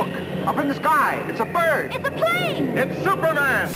Look, up in the sky. It's a bird. It's a plane! It's Superman.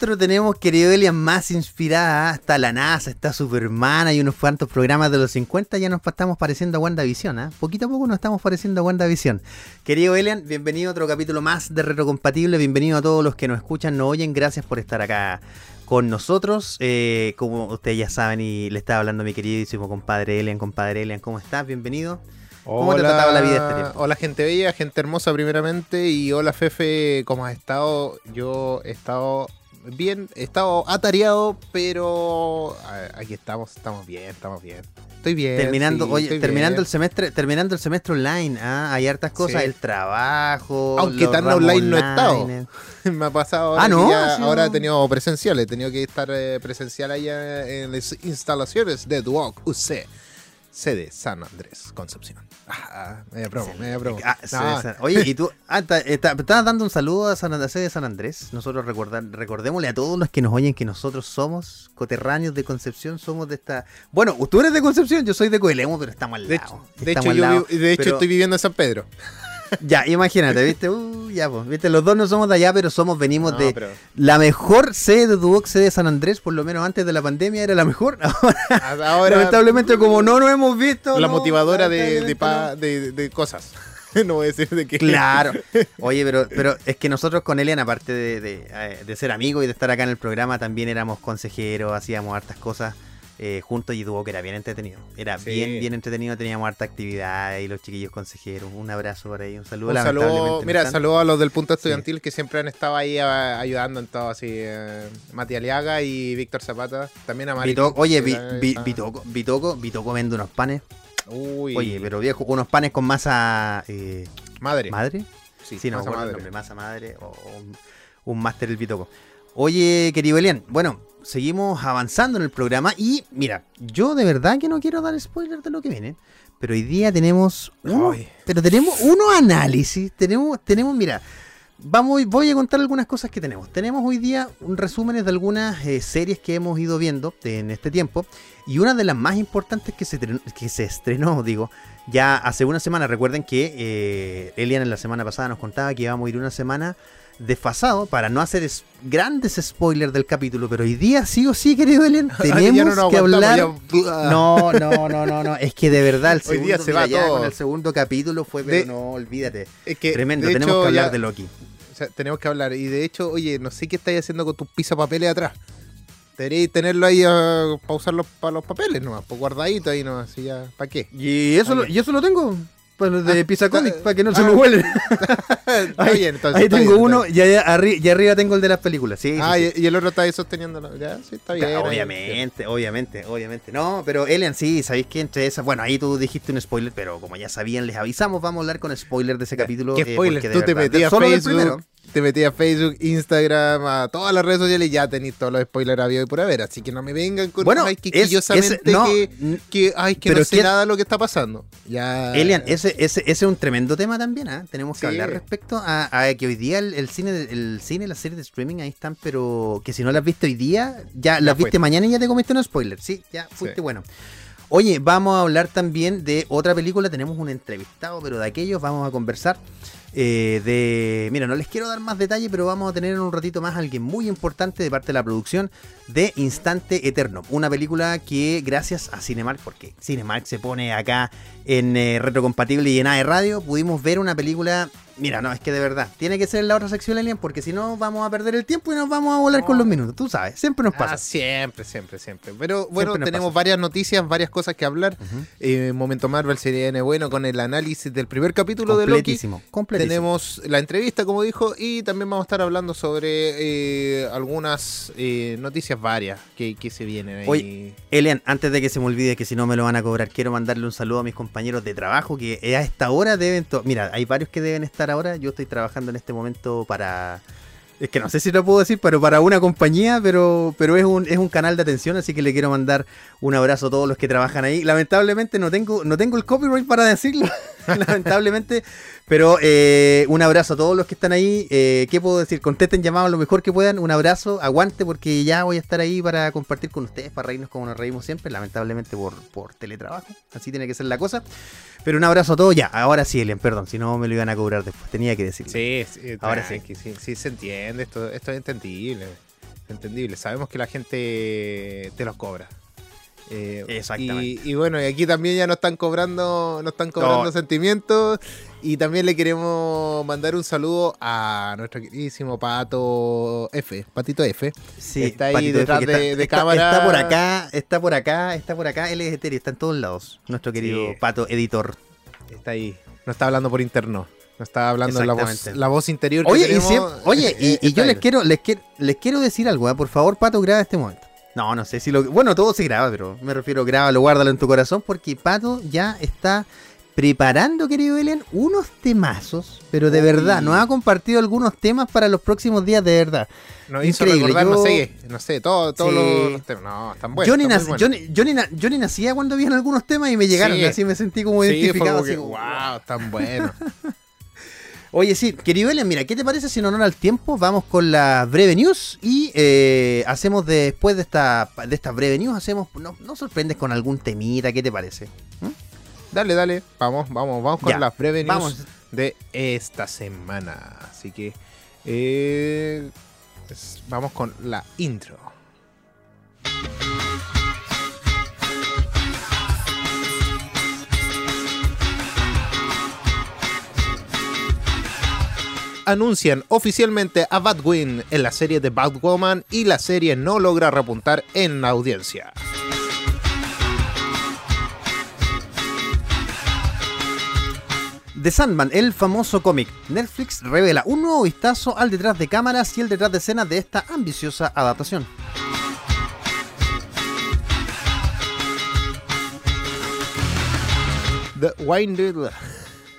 ¿Qué intro tenemos, querido Elian, más inspirada? Está la NASA, está Superman, hay unos cuantos programas de los 50, ya nos estamos pareciendo a WandaVision, ¿ah? Poquito a poco nos estamos pareciendo a WandaVision. Querido Elian, bienvenido a otro capítulo más de Retrocompatible, bienvenido a todos los que nos escuchan, nos oyen, gracias por estar acá con nosotros. Eh, como ustedes ya saben y le estaba hablando a mi queridísimo compadre Elian, compadre Elian, ¿cómo estás? Bienvenido. ¿Cómo te ha tratado la vida este tiempo? Hola gente bella, gente hermosa primeramente y hola Fefe, ¿cómo has estado? Yo he estado bien, he estado atareado, pero aquí estamos, estamos bien, estamos bien. Estoy bien. Terminando, sí, oye, estoy terminando bien. el semestre, terminando el semestre online, ¿ah? hay hartas cosas, Sí. el trabajo, Aunque tan online no he estado. Me ha pasado ahora, Ah, ¿no? ya- Sí, ahora no. he tenido presencial, he tenido que estar eh, presencial allá en las instalaciones de Duoc UC, sede San Andrés, Concepción. Ah, media promo, media promo. Ah, No. Oye, y tú, ah, estabas dando un saludo a San, a sede de San Andrés. Nosotros recordar, recordémosle a todos los que nos oyen que nosotros somos coterráneos de Concepción, somos de esta. Bueno, tú eres de Concepción, yo soy de Coelemo, pero estamos al De lado. hecho, de hecho, yo, lado. vi- de hecho Pero- estoy viviendo en San Pedro. Ya, imagínate, ¿viste? Uh, ya, pues, ¿viste? Los dos no somos de allá, pero somos, venimos No, de pero- la mejor sede de Duoc, sede de San Andrés, por lo menos antes de la pandemia era la mejor. Ahora, Ahora, lamentablemente, como no nos hemos visto. la no, motivadora de, de, lamentablemente pa- no. de- de cosas. no voy a decir de qué. Claro. Oye, pero, pero es que nosotros con Elian, aparte de, de, eh, de ser amigos y de estar acá en el programa, también éramos consejeros, hacíamos hartas cosas eh, juntos y tuvo que era bien entretenido. Era Sí. bien, bien entretenido, teníamos harta actividad y los chiquillos consejeros. Un abrazo por ahí, un saludo. Un saludo, no mira, están. saludo a los del punto estudiantil que siempre han estado ahí a- ayudando en todo, así, eh, Mati Aliaga y Víctor Zapata, también a Mari. Oye, Vi- Vi- ah, Vitoco, Vitoco, Vitoco vende unos panes. Uy, Oye, pero viejo, unos panes con masa eh, madre. madre. Sí, Sí, no masa el madre. nombre, masa madre o, o un, un máster el Bitoco. Oye, querido Elian, bueno, seguimos avanzando en el programa y mira, yo de verdad que no quiero dar spoiler de lo que viene, pero hoy día tenemos uno, Ay. pero tenemos unos análisis, tenemos, tenemos, mira, vamos, voy a contar algunas cosas que tenemos. Tenemos hoy día un resúmenes de algunas eh, series que hemos ido viendo en este tiempo y una de las más importantes que se, tren- que se estrenó, digo, ya hace una semana. Recuerden que eh, Elian en la semana pasada nos contaba que íbamos a ir una semana desfasado para no hacer es- grandes spoilers del capítulo, pero hoy día sí o sí, querido Ya tenemos no que hablar. ya- No, no, no, no, no, es que de verdad el Hoy segundo, día se va todo. con el segundo capítulo fue, pero De- no, olvídate. Es que, Tremendo, tenemos hecho, que hablar ya- de Loki. o sea, tenemos que hablar. Y de hecho, oye, no sé qué estáis haciendo con tus pisapapeles atrás. Deberíais tenerlo ahí para usar los, para los papeles nomás, pues guardadito ahí nomás, así ya, ¿para qué? Y eso, lo, y eso lo tengo. De Ah, Pizza Comic, ah, para que no se ah. me huelen. Está Ahí, bien, entonces. ahí está tengo bien, uno y, allá arri- y arriba tengo el de las películas. Sí, Ah, sí. y, el otro está ahí sosteniéndolo. Ya, sí, está bien. Obviamente, obviamente, obviamente. No, pero Elian, sí, sabéis que entre esas. Bueno, ahí tú dijiste un spoiler, pero como ya sabían, les avisamos, vamos a hablar con spoiler de ese capítulo. ¿Qué eh, spoiler? Tú te metías a Facebook. Te metías a Facebook, Instagram, a todas las redes sociales y ya tenéis todos los spoilers habido y por haber. Así que no me vengan con Bueno, ay, que es- no, que, que, ay, que pero no sé ¿quién- nada lo que está pasando. Ya. Elian, ese, ese, ese es un tremendo tema también, ¿ah? Tenemos que Sí. hablar respecto a, a que hoy día el, el cine, el cine, las series de streaming ahí están, pero que si no las viste hoy día, ya, las viste mañana y ya te comiste un spoiler, sí, ya fuiste Sí. bueno. Oye, vamos a hablar también de otra película, tenemos un entrevistado, pero de aquellos vamos a conversar eh, de... Mira, no les quiero dar más detalle, pero vamos a tener en un ratito más alguien muy importante de parte de la producción de Instante Eterno. Una película que gracias a Cinemark, porque Cinemark se pone acá en eh, retrocompatible y en AE Radio, pudimos ver una película... Mira, no, es que de verdad, tiene que ser en la otra sección, Alien, porque si no vamos a perder el tiempo y nos vamos a volar con los minutos. Tú sabes, siempre nos Ah, pasa. siempre, siempre, siempre. Pero bueno, tenemos pasa. varias noticias, varias cosas que hablar. Ujú. Eh, Momento Marvel sería N bueno con el análisis del primer capítulo de Loki. completísimo, completísimo. Tenemos la entrevista, como dijo, y también vamos a estar hablando sobre eh, algunas noticias varias que, que se vienen ahí. Oye, Elian, antes de que se me olvide que si no me lo van a cobrar, quiero mandarle un saludo a mis compañeros de trabajo que a esta hora deben... Mira, hay varios que deben estar ahora. Yo estoy trabajando en este momento para Es que no sé si lo puedo decir, pero para una compañía, pero, pero es un, es un canal de atención, así que le quiero mandar un abrazo a todos los que trabajan ahí. Lamentablemente no tengo, no tengo el copyright para decirlo, lamentablemente, pero eh, un abrazo a todos los que están ahí. Eh, ¿Qué puedo decir? Contesten llamados lo mejor que puedan. Un abrazo, aguante, porque ya voy a estar ahí para compartir con ustedes, para reírnos como nos reímos siempre, lamentablemente por, por teletrabajo. Así tiene que ser la cosa. Pero un abrazo a todos ya. Ahora sí, Elian, perdón, si no me lo iban a cobrar después. Tenía que decirlo. Sí, sí, Ahora tranqui, sí. sí. se entiende, esto, esto es entendible. Entendible. Sabemos que la gente te los cobra. Eh, Exactamente. Y, y bueno, y aquí también ya no están cobrando, no están cobrando No. sentimientos. Y también le queremos mandar un saludo a nuestro queridísimo Pato F, Patito F. Sí, Está ahí Patito detrás F, que de- de está, cámara. Está por acá, está por acá, está por acá. Él es etéreo, está en todos lados. Nuestro querido Sí. Pato, editor. Está ahí. No está hablando por interno. No está hablando la voz, la voz interior que Oye, y, tenemos, siem- oye, y, y yo les quiero, les quiero, les quiero decir algo, ¿eh? por favor, Pato, graba este momento. No, no sé si lo. Bueno, todo se graba, pero me refiero, grábalo, guárdalo en tu corazón, porque Pato ya está preparando, querido Elian, unos temazos, pero de Uy. verdad, nos ha compartido algunos temas para los próximos días, de verdad. Nos hizo Increíble, no sé, no sé, todo, todos Sí. los, los temas. No, están buenos. yo, ni nac- buenos. yo ni- yo ni na- yo ni nacía cuando habían algunos temas y me llegaron, Sí. así me sentí como Sí, identificado. como así que, wow, están buenos. Oye, sí, querido Elian, mira, ¿qué te parece si en honor al tiempo vamos con la breve news y eh, hacemos después de esta, de esta breve news, hacemos, no, no sorprendes con algún temita, ¿qué te parece? Dale, dale, vamos, vamos, vamos con Ya, las breves news vamos. de esta semana. Así que eh, es- vamos con la intro. Anuncian oficialmente a Batwing en la serie de Batwoman y la serie no logra repuntar en la audiencia. The Sandman, el famoso cómic. Netflix revela un nuevo vistazo al detrás de cámaras y el detrás de escena de esta ambiciosa adaptación. The Winded.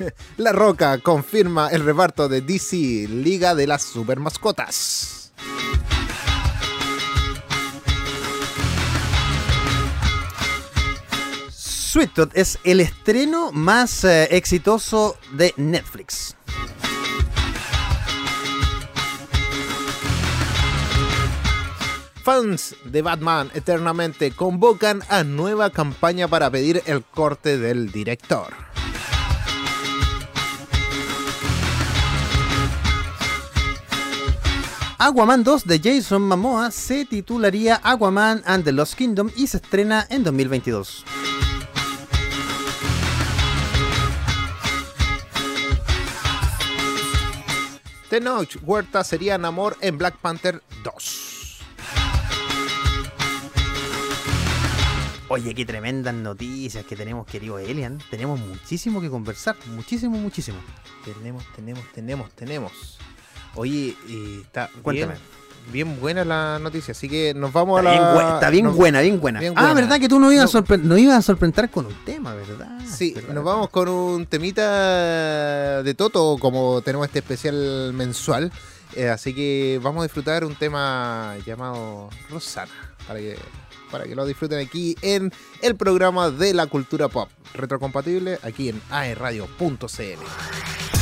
La Roca confirma el reparto de DC Liga de las Super Mascotas. Sweet Tooth es el estreno más eh, exitoso de Netflix. Fans de Batman Eternamente convocan a nueva campaña para pedir el corte del director. Aquaman 2 de Jason Momoa se titularía Aquaman and the Lost Kingdom y se estrena en 2022. Tenoch Huerta sería Namor en Black Panther 2. Oye, qué tremendas noticias que tenemos, querido Elian. Tenemos muchísimo que conversar, muchísimo, muchísimo. Tenemos, tenemos, tenemos, tenemos. Oye, y está bien, Cuéntame. bien buena la noticia, así que nos vamos Está a bien, la... bu- está bien buena, bien buena. bien Ah, buena. ¿verdad que tú nos ibas, No. a, nos ibas a sorprender con un tema, verdad? Sí, ¿Verdad? nos vamos con un temita de Toto, como tenemos este especial mensual. Eh, así que vamos a disfrutar un tema llamado Rosana, para que, para que lo disfruten aquí en el programa de la cultura pop, retrocompatible, aquí en aerradio.cl.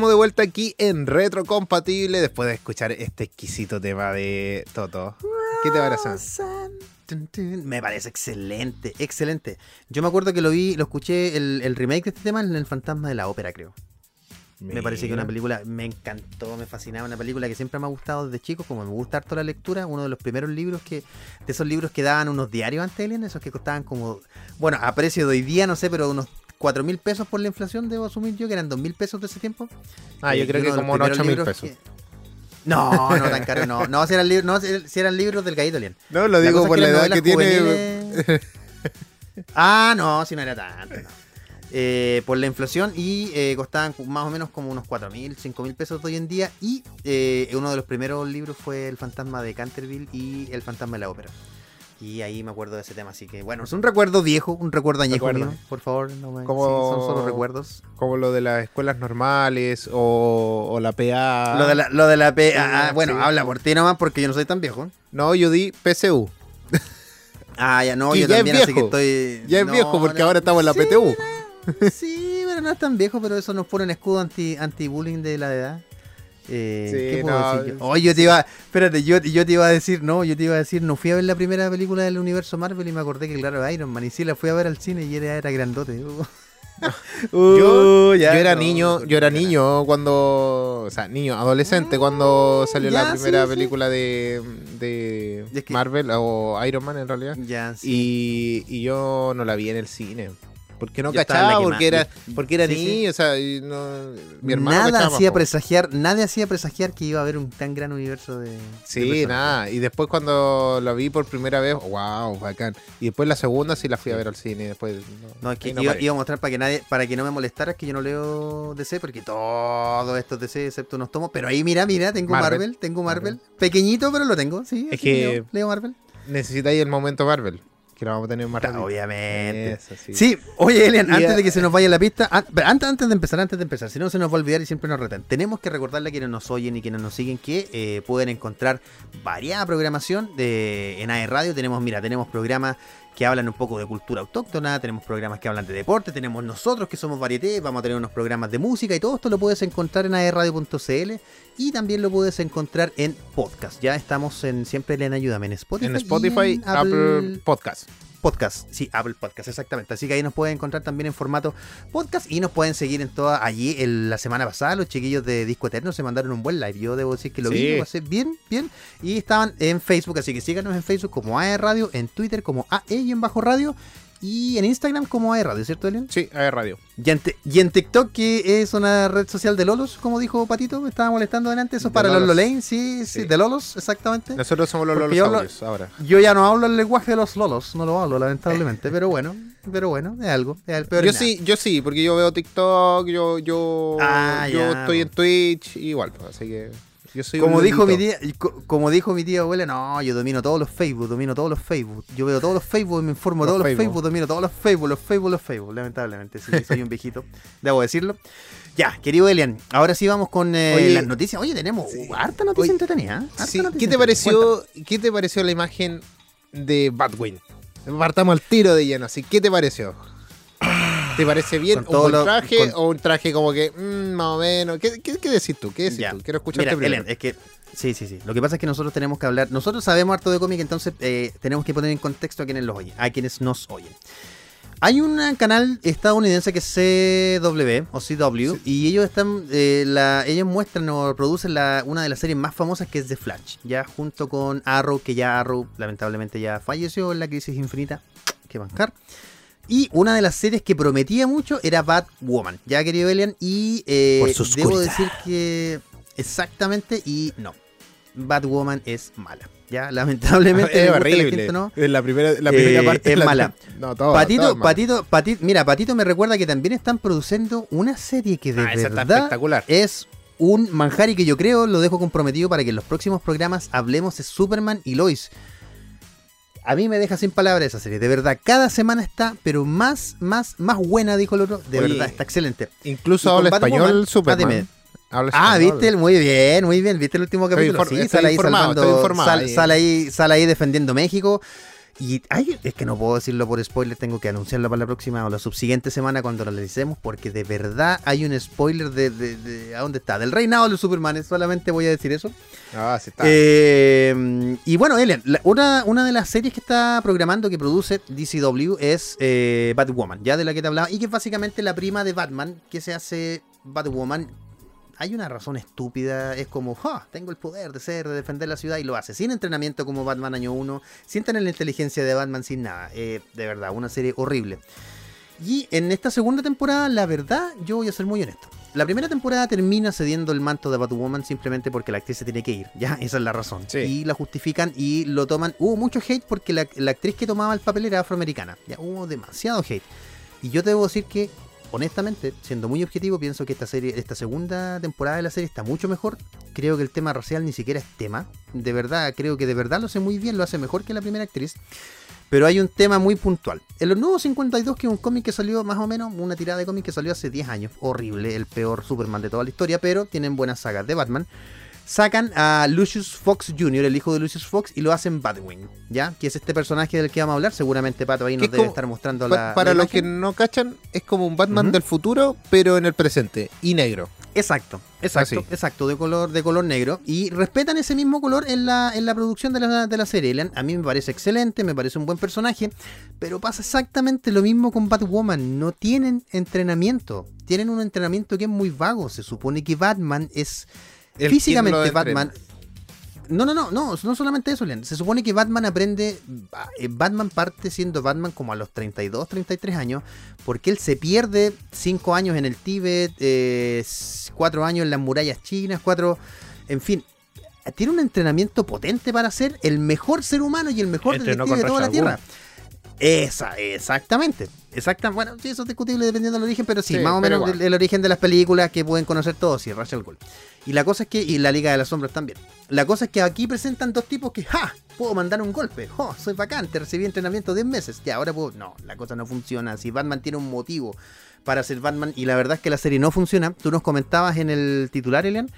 estamos de vuelta aquí en Retrocompatible después de escuchar este exquisito tema de Toto. ¿Qué te parece? Tun. Me parece excelente, excelente. Yo me acuerdo que lo vi, lo escuché el, el remake de este tema en El Fantasma de la Ópera, creo. Me parece que una película me encantó, me fascinaba, una película que siempre me ha gustado desde chico, como me gusta harto la lectura, uno de los primeros libros que, de esos libros que daban unos diarios antes, Alien, esos que costaban como, bueno, a precio de hoy día, no sé, pero unos 4 mil pesos por la inflación, debo asumir yo, que eran 2 mil pesos de ese tiempo. Ah, yo Eh, creo que como unos 8 primeros mil pesos. que- No, no tan caro, no. No, si eran, libros, no, si eran libros del Gallito Alien. No, lo digo por es la edad que tiene. juveniles- Ah, no, si no era tanto. no. Eh, por la inflación y eh, costaban más o menos como unos 4 mil, 5 mil pesos de hoy en día. Y eh, uno de los primeros libros fue El fantasma de Canterville y El fantasma de la ópera. Y ahí me acuerdo de ese tema, así que bueno, es un recuerdo viejo, un recuerdo añejo Recuerdo. mío, por favor, no me... Como- sí, son solo recuerdos. Como lo de las escuelas normales o, o la PA. Lo de la, lo de la P... Sí, ah, bueno, sí. habla por ti nomás porque yo no soy tan viejo. No, yo di PCU. Ah, ya no, yo ya es también, así que estoy... Ya es No, viejo porque no, ahora estamos en la PTU. Sí, pero no es tan viejo, pero eso nos pone un escudo anti, anti-bullying de la edad. Eh, Sí, ¿Qué puedo no, decir yo? Te iba, espérate, yo, yo te iba a decir, no, yo te iba a decir, no fui a ver la primera película del universo Marvel y me acordé que claro, Iron Man, y sí la fui a ver al cine y era, era grandote. Uh, Yo, ya, yo era no, niño, yo era niño cuando, o sea, niño, adolescente cuando salió ya, la primera sí, sí. película de, de Y es que- Marvel o Iron Man en realidad. Ya. Y, y yo no la vi en el cine. Porque no Yo cachaba, que porque era, porque era sí, sí. niño, o sea, y no, mi hermano nada cachaba, hacía po. presagiar, nadie hacía presagiar que iba a haber un tan gran universo de. Sí, nada. Y después cuando la vi por primera vez, wow, bacán. Y después la segunda sí la fui a ver al cine. Después, no, No, es que no iba, a mostrar para que nadie, para que no me molestara, es que yo no leo DC, porque todo esto es DC, excepto unos tomos. Pero ahí mira, mira, tengo Marvel, Marvel. tengo Marvel. Pequeñito, pero lo tengo, sí. Es que- leo, leo Marvel. Necesitáis el momento Marvel, que lo vamos a tener más rápido. obviamente. Eso, sí. Sí, oye Elian, Y, antes eh, de que se nos vaya la pista, an- antes, antes de empezar, antes de empezar, si no se nos va a olvidar y siempre nos retan, tenemos que recordarle a quienes nos oyen y quienes nos siguen que eh, pueden encontrar variada programación de, en AE Radio. Tenemos, mira, tenemos programas que hablan un poco de cultura autóctona, tenemos programas que hablan de deporte, tenemos nosotros que somos varieté, vamos a tener unos programas de música y todo esto lo puedes encontrar en aerradio.cl y también lo puedes encontrar en podcast. Ya estamos en siempre en Ayúdame en Spotify. En y Spotify, en Apple Podcast. Podcast, sí, Apple Podcast, exactamente. Así que ahí nos pueden encontrar también en formato podcast y nos pueden seguir en toda. Allí, el- la semana pasada, los chiquillos de Disco Eterno se mandaron un buen live. Yo debo decir que lo vi, Sí. lo pasé bien, bien. Y estaban en Facebook, así que síganos en Facebook como AE Radio, en Twitter como AE y en Bajo Radio y en Instagram como AE Radio, ¿cierto, Elian? Sí, a ver, radio. Y en, te- y en TikTok, que es una red social de Lolos, como dijo Patito, me estaba molestando delante. Eso es De para los Lolos. Lolain, sí, sí, Sí. de Lolos, exactamente. Nosotros somos los Porque yo lo- lolosaurios ahora. Yo ya no hablo el lenguaje de los lolos, no lo hablo lamentablemente, pero bueno, pero bueno, es algo, es el peor Yo sí, yo sí, porque yo veo TikTok, yo, yo, Ah, yo ya, estoy en Twitch, igual, pues, así que yo soy Como dijo mi tía, como dijo mi tía abuela, no, yo domino todos los Facebook, domino todos los Facebook. Yo veo todos los Facebook, me informo Los todos los Facebook. Domino todos los Facebook, los Facebook, los Facebook, lamentablemente, sí, soy un viejito, debo decirlo. Ya, querido Elian, ahora sí vamos con eh, Oye, las noticias. Oye, tenemos sí. harta noticia Oye, entretenida. ¿eh? Harta Sí, noticia ¿Qué te pareció, qué te pareció la imagen de Batwing? Partamos al tiro de lleno, así, ¿qué te pareció? ¿Te parece bien un lo- traje con- o un traje como que mm, más o menos? ¿Qué, qué, qué decís tú? ¿Qué decís Ya. tú? Quiero escucharte Mira, primero. Elian, es que sí, sí, sí. Lo que pasa es que nosotros tenemos que hablar. Nosotros sabemos harto de cómic, entonces eh, tenemos que poner en contexto a quienes los oyen, a quienes nos oyen. Hay un canal estadounidense que es CW o CW y ellos están, eh, la, ellos muestran o producen la, una de las series más famosas que es The Flash, ya junto con Arrow, que ya Arrow lamentablemente ya falleció en la crisis infinita, que bancar. Y una de las series que prometía mucho era Batwoman, ya querido Elian, y eh, Por debo decir que exactamente y no, Batwoman es mala, ya lamentablemente le es la horrible. gente, ¿no? Es la primera, la Eh, primera parte es la- mala. No, todo, Patito, todo. Patito, Patito, mira, Patito me recuerda que también están produciendo una serie que de Ah, verdad espectacular. es un manjar y que yo creo lo dejo comprometido para que en los próximos programas hablemos de Superman y Lois. A mí me deja sin palabras esa serie, de verdad, cada semana está, pero más, más, más buena, dijo el otro, de Oye, verdad, está excelente. Incluso habla español Superman. ah. Habla Ah, español. viste, muy bien, muy bien, viste el último capítulo. Sí, sale ahí salvando, informado sal- ahí. sale ahí, sale ahí defendiendo México. Y es que no puedo decirlo por spoiler, tengo que anunciarlo para la próxima o la subsiguiente semana cuando lo analicemos, porque de verdad hay un spoiler de, de, de- ¿a dónde está? Del reinado de los Supermanes, solamente voy a decir eso. Ah, sí está. Eh, y bueno, Elian, la- una, una de las series que está programando, que produce DCW, es eh, Batwoman, ya de la que te hablaba, y que es básicamente la prima de Batman, que se hace Batwoman. Hay una razón estúpida, es como, "Ja, tengo el poder de ser, de defender la ciudad, y lo hace, sin entrenamiento como Batman año 1, sin tener la inteligencia de Batman, sin nada. Eh, de verdad, una serie horrible. Y en esta segunda temporada, la verdad, yo voy a ser muy honesto. La primera temporada termina cediendo el manto de Batwoman simplemente porque la actriz se tiene que ir. Ya, esa es la razón. Sí. Y la justifican y lo toman. Hubo mucho hate porque la, la actriz que tomaba el papel era afroamericana. Ya, hubo demasiado hate. Y yo te debo decir que honestamente, siendo muy objetivo, pienso que esta serie, esta segunda temporada de la serie está mucho mejor. Creo que el tema racial ni siquiera es tema. De verdad, creo que de verdad lo hace muy bien, lo hace mejor que la primera actriz. Pero hay un tema muy puntual. En los nuevos 52, que es un cómic que salió más o menos, una tirada de cómic que salió hace 10 años. Horrible, el peor Superman de toda la historia, pero tienen buenas sagas de Batman. Sacan a Lucius Fox Jr., el hijo de Lucius Fox, y lo hacen Batwing, ¿ya? Que es este personaje del que vamos a hablar. Seguramente Pato ahí nos es debe como- estar mostrando Pa- la. para la los que no cachan, es como un Batman del futuro, pero en el presente y negro. Exacto, exacto, Así. exacto, de color, de color negro. Y respetan ese mismo color en la, en la producción de la, de la serie. A mí me parece excelente, me parece un buen personaje. Pero pasa exactamente lo mismo con Batwoman. No tienen entrenamiento. Tienen un entrenamiento que es muy vago. Se supone que Batman es El físicamente Batman. No, no, no, no, no solamente eso, Elian. Se supone que Batman aprende. eh, Batman parte siendo Batman como a los 32, 33 años. Porque él se pierde 5 años en el Tíbet, 4 años en las murallas chinas, 4. En fin. Tiene un entrenamiento potente para ser el mejor ser humano y el mejor Entrenó detective de toda la Tierra. Esa, exactamente. Exacta, bueno, sí, eso es discutible dependiendo del origen, pero sí, Sí, más o menos el origen de las películas que pueden conocer todos, sí, Rachel Gold. Y la cosa es que, y la Liga de las Sombras también. La cosa es que aquí presentan dos tipos que, ¡ja! Puedo mandar un golpe, ¡oh! Soy vacante, recibí entrenamiento 10 meses, ya, ahora puedo. No, la cosa no funciona. Si Batman tiene un motivo para ser Batman, y la verdad es que la serie no funciona, tú nos comentabas en el titular, Elian,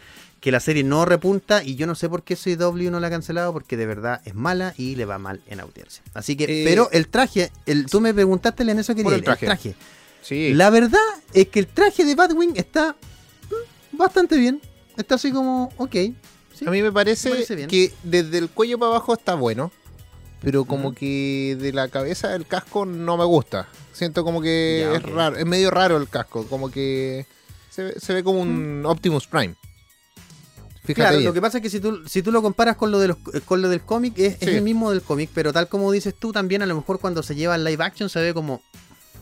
que la serie no repunta, y yo no sé por qué CW no la ha cancelado, porque de verdad es mala y le va mal en audiencia. Así que, Eh, pero el traje, el, tú me preguntaste, Elian, eso Por el traje. traje. Sí. La verdad es que el traje de Batwing está mm, bastante bien. Está así como, ok. sí. A mí me parece, me parece bien. que desde el cuello para abajo está bueno, pero como que de la cabeza del casco no me gusta. Siento como que Ya, es raro, es medio raro el casco, como que se, ve- se ve como un Optimus Prime. Fíjate Claro, bien. lo que pasa es que si tú, si tú lo comparas con lo, de los, con lo del cómic, es, el mismo del cómic, pero tal como dices tú, también a lo mejor cuando se lleva al live action se ve como.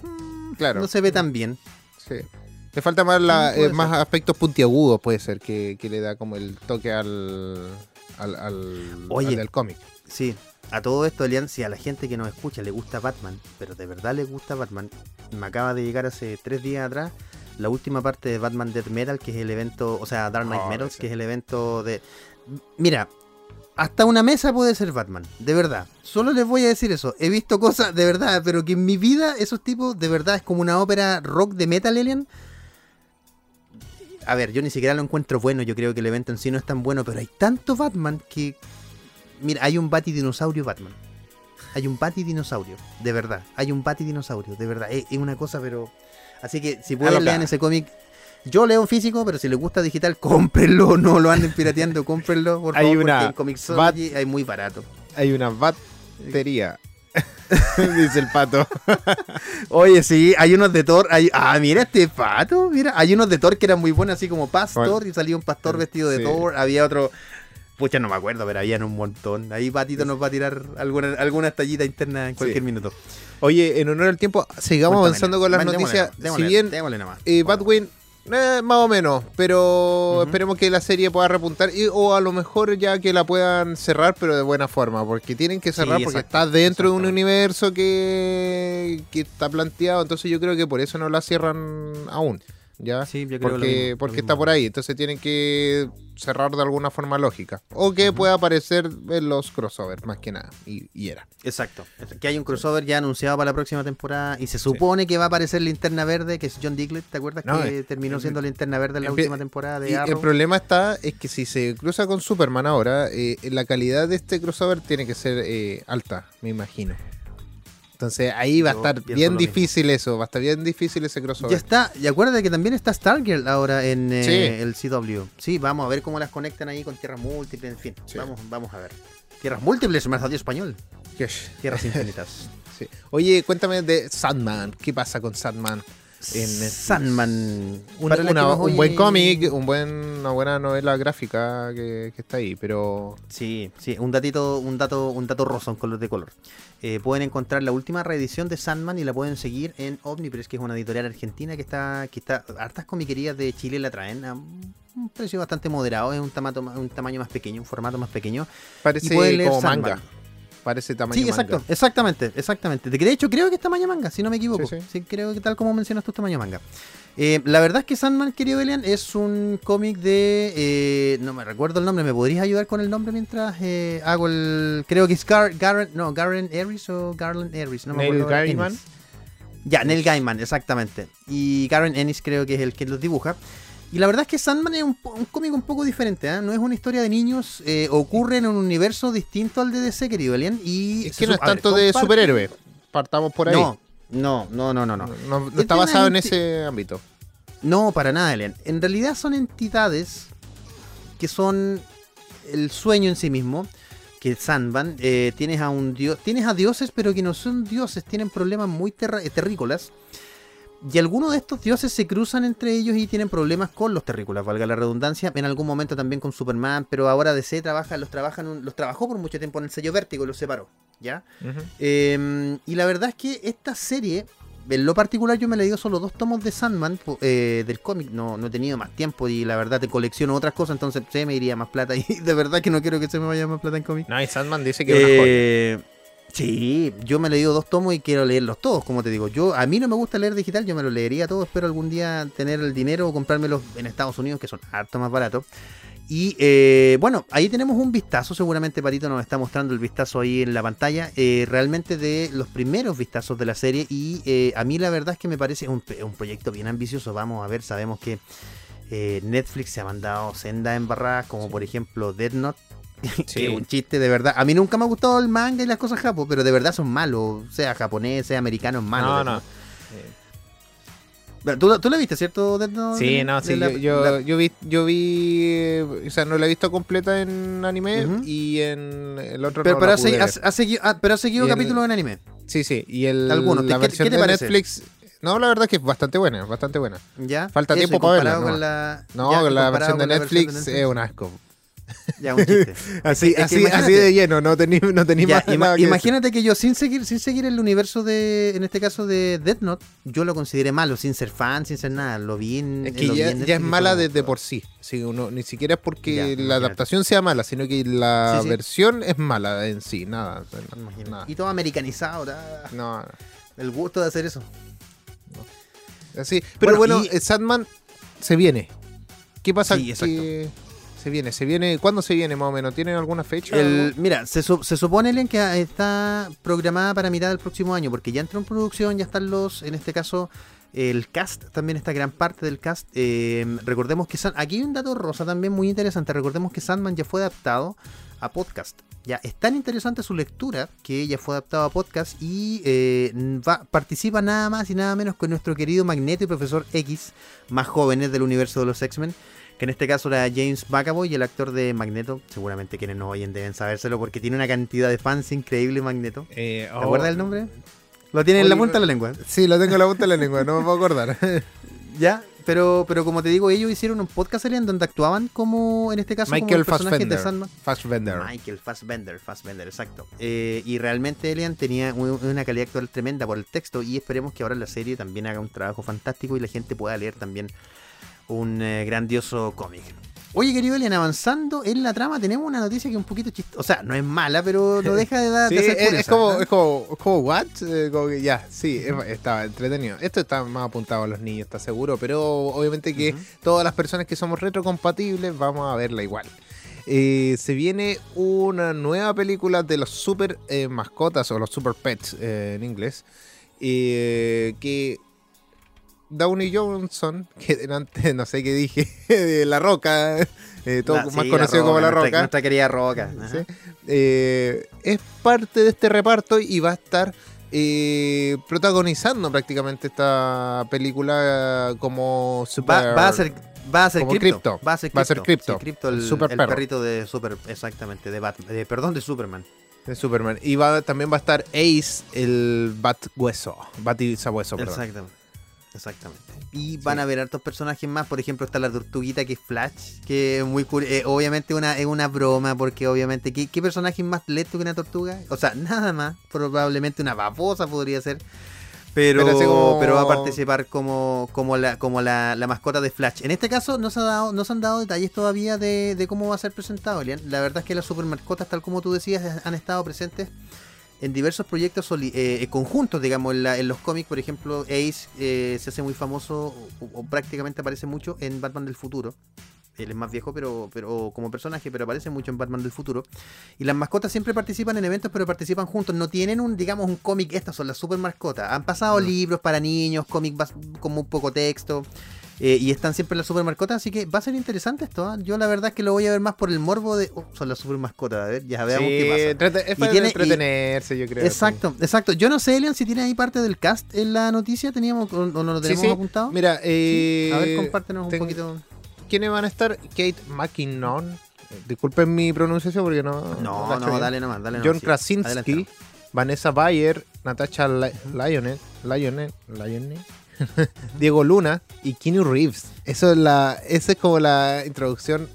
mm, Claro. No se ve tan bien. Sí. Le falta más, la- puede eh, más aspectos puntiagudos, puede ser, que, que le da como el toque al, al, al- Oye. al del cómic. Sí, a todo esto, Elian, si a la gente que nos escucha le gusta Batman, pero de verdad le gusta Batman, me acaba de llegar hace tres días atrás la última parte de Batman Death Metal, que es el evento, o sea, Dark Knight Oh, Metal, ese. que es el evento de... Mira, hasta una mesa puede ser Batman, de verdad. Solo les voy a decir eso. He visto cosas de verdad, pero que en mi vida esos tipos de verdad es como una ópera rock de metal, Elian. A ver, yo ni siquiera lo encuentro bueno, yo creo que el evento en sí no es tan bueno, pero hay tanto Batman que Mira, hay un Bati dinosaurio Batman. Hay un Bati dinosaurio, de verdad. Hay un Bati dinosaurio, de verdad. Es, es una cosa, pero. Así que si pueden leer ese cómic. Yo leo físico, pero si les gusta digital, cómprenlo. No lo anden pirateando, cómprenlo, por Hay favor. una porque en Comixology hay muy barato. Hay una batería. Dice el pato. Oye, sí, hay unos de Thor. Hay, ah, mira este pato. Mira, hay unos de Thor que eran muy buenos, así como Pastor. Y salía un pastor vestido de sí. Thor. Había otro. Pucha, no me acuerdo, pero habían un montón. Ahí Patito nos va a tirar alguna, alguna tallita interna en cualquier Sí. minuto. Oye, en honor al tiempo, sigamos avanzando con las Démosle noticias. démosle, si bien démosle nomás. eh, Batwing, eh, más o menos, pero esperemos que la serie pueda repuntar y, o a lo mejor ya que la puedan cerrar, pero de buena forma, porque tienen que cerrar Sí, porque está dentro de un universo que, que está planteado, entonces yo creo que por eso no la cierran aún. ¿Ya? Sí, yo creo lo porque mismo, porque está por ahí, entonces tienen que cerrar de alguna forma lógica. O que pueda aparecer en los crossovers, más que nada. Y, y era. Exacto. Que hay un crossover ya anunciado para la próxima temporada y se supone que va a aparecer Linterna Verde, que es John Diglett, ¿te acuerdas? No, que terminó eh, siendo Linterna Verde en la última temporada de Y el problema está es que si se cruza con Superman ahora, eh, la calidad de este crossover tiene que ser eh, alta, me imagino. Entonces ahí va a estar bien mismo. difícil eso, va a estar bien difícil ese crossover. Ya está, y acuérdate que también está Stargirl ahora en eh, Sí. el CW. Sí, vamos a ver cómo las conectan ahí con tierras múltiples, en fin. Sí. Vamos, vamos a ver. Tierras múltiples, más audio español. Que- Tierras infinitas. sí. Oye, cuéntame de Sandman, ¿qué pasa con Sandman? En. Sandman. Un, Para una- buen cómic, un buen, una buena novela gráfica que, que está ahí, pero Sí, sí, un datito, un dato, un dato rosa, un color de color. Eh, pueden encontrar la última reedición de Sandman y la pueden seguir en Omnipress, que es una editorial argentina que está, que está, hartas comiquerías de Chile la traen a un precio bastante moderado, es un tamaño, un tamaño más pequeño, un formato más pequeño. parece pueden leer como Sandman. manga. Parece tamaño Sí, manga. exacto, exactamente, exactamente. De hecho, creo que es tamaño manga, si no me equivoco. Sí, Sí, sí. creo que tal como mencionas tú, tamaño manga. Eh, la verdad es que Sandman, querido Elian, es un cómic de... eh, no me recuerdo el nombre, ¿me podrías ayudar con el nombre mientras eh, hago el... Creo que es Gar, Garen, no, Garen Harris o Garland Harris, no me Neil acuerdo. Gaiman. Ya, Neil Gaiman, exactamente. Y Garen Ennis creo que es el que los dibuja. Y la verdad es que Sandman es un, un cómic un poco diferente, ¿ah? no es una historia de niños, eh, ocurre en un universo distinto al de DC, querido Elian. Y Es que no es ver, tanto de comparte- superhéroe. Partamos por ahí. No, no, no, no, no. no, No, está basado en ese ámbito. No, para nada, Elian. En realidad son entidades que son el sueño en sí mismo. Que Sandman, eh, tienes a un dios, tienes a dioses, pero que no son dioses, tienen problemas muy eh, terrícolas. Y algunos de estos dioses se cruzan entre ellos y tienen problemas con los terrícolas, valga la redundancia. En algún momento también con Superman, pero ahora DC trabaja, los trabaja en un- los trabajó por mucho tiempo en el sello Vértigo y los separó, ¿ya? Eh, y la verdad es que esta serie, en lo particular, yo me he leído solo dos tomos de Sandman eh, del cómic. No, no he tenido más tiempo y la verdad te colecciono otras cosas, entonces se me iría más plata. Y de verdad que no quiero que se me vaya más plata en cómic. No, y Sandman dice que es una joya. Sí, yo me he leído dos tomos y quiero leerlos todos, como te digo. Yo A mí no me gusta leer digital, yo me los leería todos. Espero algún día tener el dinero o comprármelos en Estados Unidos, que son harto más baratos. Y eh, bueno, ahí tenemos un vistazo, seguramente Patito nos está mostrando el vistazo ahí en la pantalla, eh, realmente de los primeros vistazos de la serie y eh, a mí la verdad es que me parece un, proyecto bien ambicioso, vamos a ver, sabemos que eh, Netflix se ha mandado senda embarradas, como por ejemplo Dead Note, Sí. un chiste de verdad, a mí nunca me ha gustado el manga y las cosas japo, pero de verdad son malos, sea japonés, sea americano, es malo. No, no. Note. ¿Tú, tú la viste, cierto? Death Note? Sí, De- no, de sí, la- yo, yo, la- yo vi, yo vi, eh, o sea, no la he visto completa en anime y en el otro pero, no pero, ha, seguido, ah, pero ha seguido el- capítulos en anime. Sí, sí, y el, Algunos, la ¿qué- qué versión te de parece? Netflix, no, la verdad es que es bastante buena, bastante buena. ¿Ya? Falta Eso, tiempo para verla, ¿no? la, No, ya, la comparado versión de la Netflix, es un asco. Ya, un chiste. Así, Es así, así de lleno, no tení, no tení Ya, más ima- nada que imagínate que yo sin seguir sin seguir el universo de en este caso de Death Note yo lo consideré malo sin ser fan sin ser nada lo vi en Es que vi ya, en ya es mala desde por sí. Sí, uno, ni siquiera es porque Ya, la imagínate. adaptación sea mala, sino que la Sí, sí. versión es mala en sí, nada. Y todo americanizado No, no. el gusto de hacer eso Así. Pero Bueno, bueno, y- eh, Sandman se viene. ¿Qué pasa? Sí, exacto. que se viene, se viene. ¿Cuándo se viene más o menos? ¿Tienen alguna fecha? El- mira, se, se supone que está programada para mitad del próximo año, porque ya entró en producción, ya están los, en este caso, el cast, también está gran parte del cast. Eh, recordemos que San- aquí hay un dato rosa también muy interesante. Recordemos que Sandman ya fue adaptado a podcast. Ya es tan interesante su lectura que ya fue adaptado a podcast y eh, va- participa nada más y nada menos con nuestro querido Magneto y Profesor X, más jóvenes del universo de los X-Men que en este caso era James McAvoy y el actor de Magneto, seguramente quienes nos oyen deben sabérselo porque tiene una cantidad de fans increíble Magneto. Eh, ¿Te oh, acuerdas del nombre? Lo tiene en la punta de la lengua. Sí, lo tengo en la punta de la lengua, no me puedo acordar. Ya, pero, pero como te digo, ellos hicieron un podcast Elian, donde actuaban como, en este caso, como Michael personajes de Fassbender. Sandman. Fassbender. Michael Fassbender, Fassbender, exacto. Eh, y realmente Elian tenía un- una calidad actual tremenda por el texto y esperemos que ahora la serie también haga un trabajo fantástico y la gente pueda leer también un eh, grandioso cómic. Oye, querido Elian, avanzando en la trama, tenemos una noticia que es un poquito chistosa. O sea, no es mala, pero no deja de, dar Sí, de ser es, como, es como, es como, ¿what? Eh, como que ya, sí, es- estaba entretenido. Esto está más apuntado a los niños, está seguro, pero obviamente que todas las personas que somos retrocompatibles vamos a verla igual. Eh, se viene una nueva película de los super eh, mascotas o los super pets en inglés. que Downey Johnson, que delante, no sé qué dije, de La Roca, eh, todo La- más sí, conocido como La nuestra- Roca. Nuestra querida Roca. Eh, es parte de este reparto y va a estar eh, protagonizando prácticamente esta película como super... Va, va a ser va a ser. Crypto. Va a ser Crypto, Sí, el super el perrito de Super, exactamente, de Batman, de- perdón, de Superman. de Superman. Y va, también va a estar Ace, el Bat Hueso. Batizabueso, perdón. Exactamente. Exactamente. Y van a ver hartos personajes más. Por ejemplo, está la tortuguita que es Flash, que es muy eh, obviamente una, es una broma, porque obviamente, ¿qué, ¿qué personaje es más lento que una tortuga? O sea, nada más. Probablemente una babosa podría ser. Pero, Pero como- pero va a participar como, como, la, como la, la mascota de Flash. En este caso no se, ha dado, no se han dado detalles todavía de, de cómo va a ser presentado, Elian. La verdad es que las super mascotas, tal como tú decías, han estado presentes en diversos proyectos soli- eh, conjuntos, digamos, en, la- en los cómics. Por ejemplo, Ace eh, se hace muy famoso o, o prácticamente aparece mucho en Batman del futuro. Él es más viejo, pero, pero como personaje, pero aparece mucho en Batman del futuro. Y las mascotas siempre participan en eventos, pero participan juntos. No tienen un, digamos, un cómic. Estas son las super mascotas. Han pasado libros para niños, cómics como un poco texto. Eh, y están siempre las super mascotas. Así que va a ser interesante esto. ¿ah? Yo la verdad es que lo voy a ver más por el morbo de. oh, son las super mascotas. A ver, ya veamos Sí, qué pasa. es Y para tiene- y- entretenerse, yo creo. Exacto, exacto. Yo no sé, Elian, si tiene ahí parte del cast en la noticia. ¿Teníamos o, no lo tenemos sí. apuntado? Mira, eh, a ver, compártenos un poquito. ¿Quiénes van a estar? Kate McKinnon. Disculpen mi pronunciación porque no. No, no, bien. dale nomás, dale nomás. John. Krasinski. Vanessa Bayer, Natasha Li- Lionel, Lionel, Lionel, Diego Luna y Keanu Reeves. Eso es la, esa es como la introducción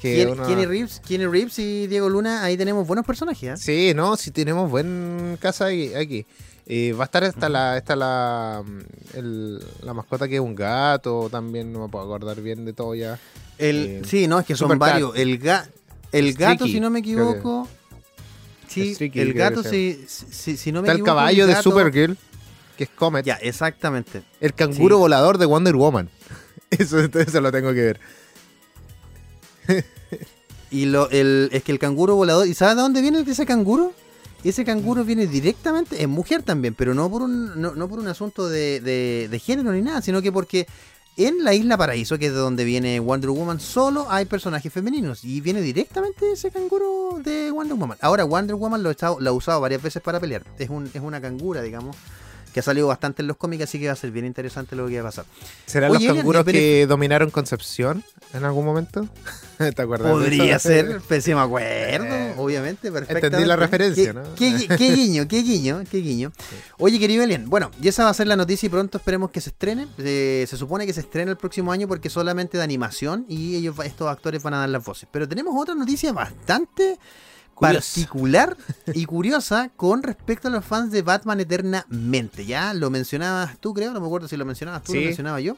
que uno- Kenny Reeves, Kenny Reeves y Diego Luna, ahí tenemos buenos personajes. ¿eh? Sí, no, si tenemos buen casa aquí. aquí. Eh, va a estar hasta la, esta la, mm, el- la mascota que es un gato, también no me puedo acordar bien de todo ya. El, Eh, sí, no, es que son Supercat. varios. El, ga, el gato, si no me equivoco. Sí, el gato, si, si, si no me Está el caballo de gato- Supergirl, que es Comet. Ya, exactamente. El canguro Sí. volador de Wonder Woman. Eso, eso lo tengo que ver. Y lo, el, es que el canguro volador. ¿Y sabes de dónde viene ese canguro? Ese canguro viene directamente, es mujer también, pero no por un, no, no por un asunto de, de- de género ni nada, sino que porque en la isla Paraíso, que es de donde viene Wonder Woman, solo hay personajes femeninos. Y viene directamente ese canguro de Wonder Woman. Ahora, Wonder Woman lo, ha estado- lo ha usado varias veces para pelear. Es, un, es una cangura, digamos, que ha salido bastante en los cómics, así que va a ser bien interesante lo que va a pasar. ¿Serán Oye, los Elian, canguros pero- que dominaron Concepción en algún momento? ¿Te acuerdas? Podría ser, pues sí me acuerdo, Eh, obviamente, perfectamente. entendí la referencia, ¿Qué, ¿no? Qué, gui- qué guiño, qué guiño, qué guiño. Oye, querido Elian, bueno, y esa va a ser la noticia y pronto esperemos que se estrene. Eh, se supone que se estrena el próximo año porque solamente de animación y ellos, estos actores van a dar las voces. Pero tenemos otra noticia bastante. Particular y curiosa con respecto a los fans de Batman Eternamente. Ya lo mencionabas tú, creo, no me acuerdo si lo mencionabas tú, Sí. lo mencionaba yo.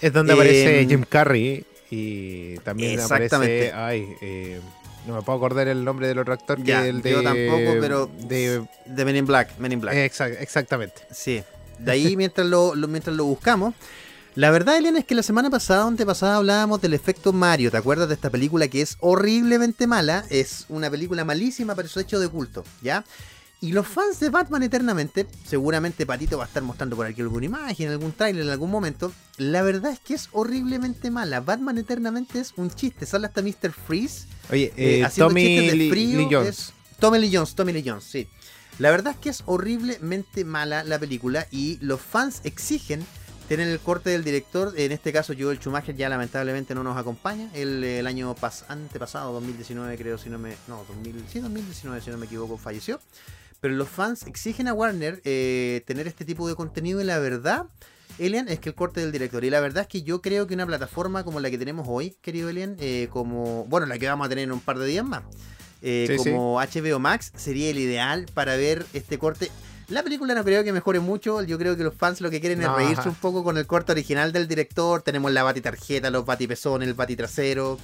Es donde Eh, aparece Jim Carrey y también Exactamente. aparece... Ay, eh, no me puedo acordar el nombre del otro actor que Ya, el de... yo tampoco, pero De, de Men in Black, Men in Black. exact- exactamente. Sí, de ahí mientras lo, lo- mientras lo buscamos. La verdad, Eliana, es que la semana pasada, donde pasada, hablábamos del efecto Mario. ¿Te acuerdas de esta película que es horriblemente mala? Es una película malísima, pero eso hecho de culto, ¿ya? Y los fans de Batman Eternamente, seguramente Patito va a estar mostrando por aquí alguna imagen, algún tráiler en algún momento. La verdad es que es horriblemente mala. Batman Eternamente es un chiste. Sale hasta Mr. Freeze Oye, eh, eh, haciendo Tommy chistes de frío Lee Jones. es- Tommy Lee Jones, Tommy Lee Jones, sí. La verdad es que es horriblemente mala la película y los fans exigen tener el corte del director. En este caso, Joel Schumacher ya lamentablemente no nos acompaña. El, el año pas- antepasado, 2019, creo, si no me. No, 2000, sí, 2019, si no me equivoco, falleció. Pero los fans exigen a Warner eh, tener este tipo de contenido y la verdad. Elian, es que el corte del director. Y la verdad es que yo creo que una plataforma como la que tenemos hoy, querido Elian, eh, como, bueno, la que vamos a tener en un par de días más, eh, Sí, como HBO Max, sería el ideal para ver este corte. La película no creo que mejore mucho, yo creo que los fans lo que quieren No, es reírse ajá. un poco con el corte original del director. Tenemos la batitarjeta, los batipezones, el batitrasero.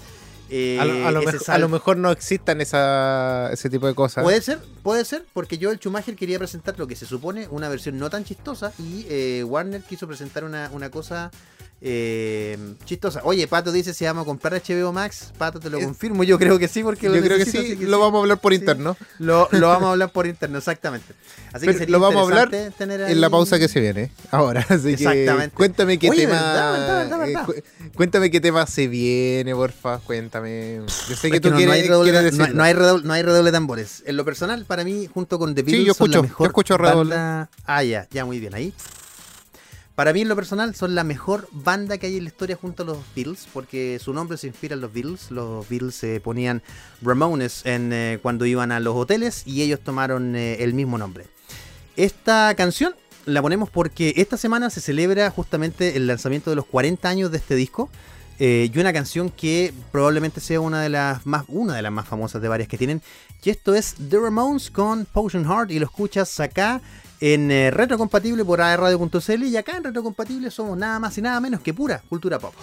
eh, A lo, a lo ese mejor, sal- a lo mejor no existan esa, ese tipo de cosas. Puede ser, puede ser, porque yo el Schumacher quería presentar lo que se supone una versión no tan chistosa y eh, Warner quiso presentar una, una cosa eh, chistosa. Oye, Pato dice si vamos a comprar HBO Max. Pato, te lo confirmo, yo creo que sí, porque Yo lo creo que sí, lo sí. vamos a hablar por Sí. interno. Lo, lo vamos a hablar por internet, exactamente. Así Pero que sería lo vamos a hablar tener En la ahí- pausa que se viene ahora. Así que Exactamente. cuéntame qué Oye, tema. verdad, verdad, verdad, verdad. eh, cu- cuéntame qué tema se viene, porfa. Cuéntame. Yo sé que tú no, no quieres, hay redoble, quieres no hay- decirlo. no hay redoble- no hay redoble de tambores. En lo personal, para mí, junto con The Beatles, yo son la escucho, mejor yo escucho redoble. banda- Ah, ya, ya, muy bien, ahí. Para mí, en lo personal, son la mejor banda que hay en la historia junto a los Beatles, porque su nombre se inspira en los Beatles. Los Beatles se ponían Ramones en, eh, cuando iban a los hoteles y ellos tomaron eh, el mismo nombre. Esta canción la ponemos porque esta semana se celebra justamente el lanzamiento de los 40 años de este disco. Eh, y una canción que probablemente sea una de las más una de las más famosas de varias que tienen y esto es The Ramones con Potion Heart y lo escuchas acá en eh, Retrocompatible por aerradio.cl y acá en Retrocompatible somos nada más y nada menos que pura cultura pop.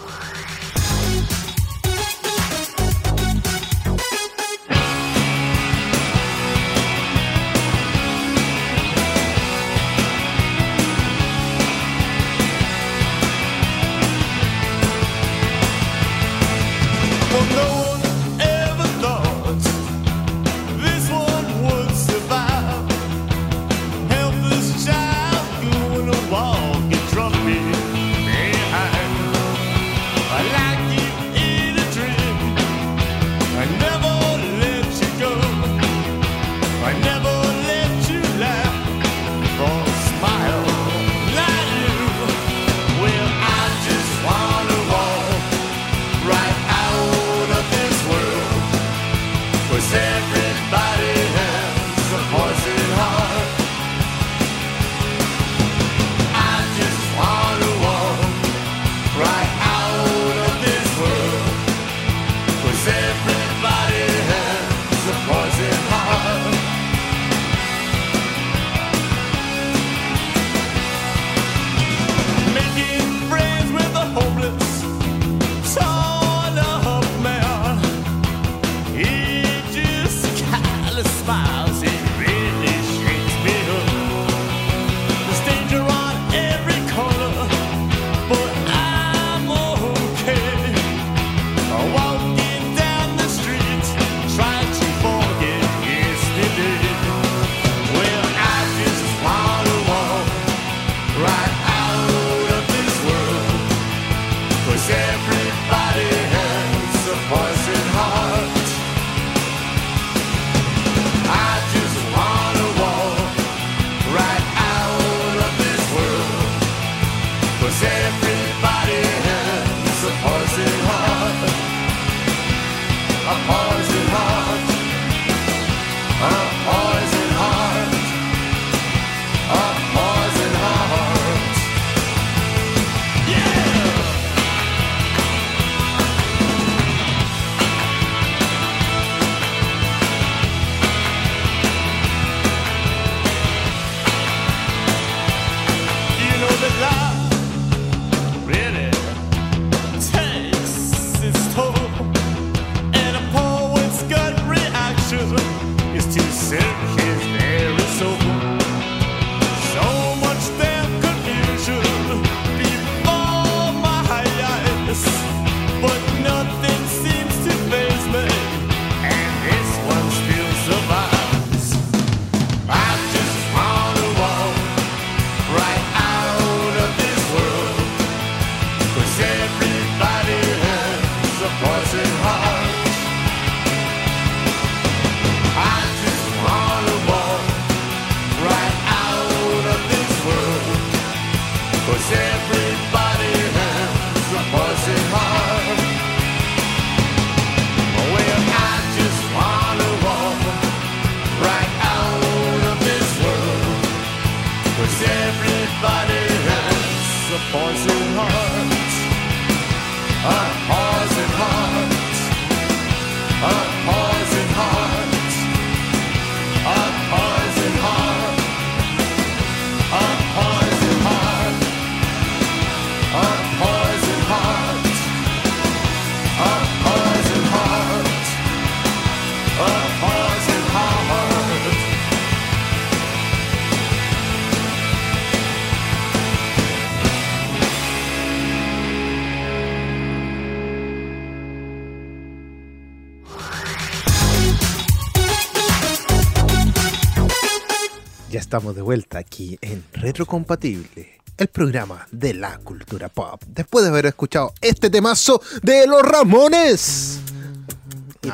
estamos de vuelta aquí en Retrocompatible, el programa de la cultura pop. Después de haber escuchado este temazo de los Ramones.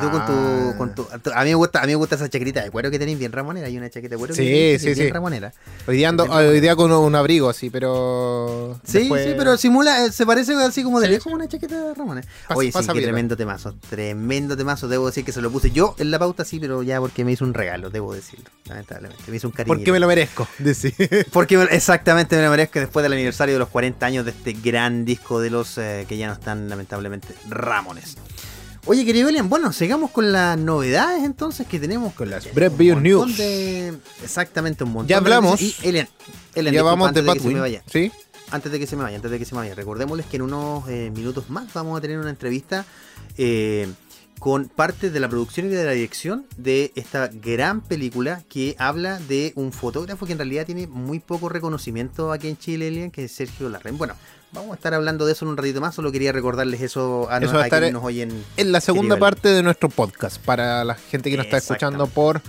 Ah. tu, con tu, A mí me gusta, a mí me gusta esa chaquetita de cuero que tenéis bien ramonera. Hay una chaqueta de cuero Sí, que sí, bien sí. ramonera. Hoy día, ando, hoy día con un abrigo así, pero. Sí, después- sí, pero simula, eh, se parece así como de Sí, lejos sí. una chaqueta de Ramones. Pasa- Oye, sí, pasa qué piola. tremendo temazo, tremendo temazo. Debo decir que se lo puse yo en la pauta, sí, pero ya porque me hizo un regalo, debo decirlo, lamentablemente. Me hizo un cariño. Porque me lo merezco. Decir. Porque me- exactamente me lo merezco después del aniversario de los 40 años de este gran disco de los eh, que ya no están, lamentablemente, Ramones. Oye, querido Elian, bueno, sigamos con las novedades entonces que tenemos. Con las Bio montón News. de- exactamente, un montón Ya hablamos. Y Elian, Elian, ya disculpa, vamos de antes de que se me Batwing. vaya ¿Sí? antes de que se me vaya, antes de que se me vaya, recordémosles que en unos eh, minutos más vamos a tener una entrevista eh, con parte de la producción y de la dirección de esta gran película que habla de un fotógrafo que en realidad tiene muy poco reconocimiento aquí en Chile, Elian, que es Sergio Larraín. Bueno, vamos a estar hablando de eso en un ratito más, solo quería recordarles eso a, Eso no- a quienes en- nos oyen. En la segunda parte de nuestro podcast, para la gente que nos está escuchando por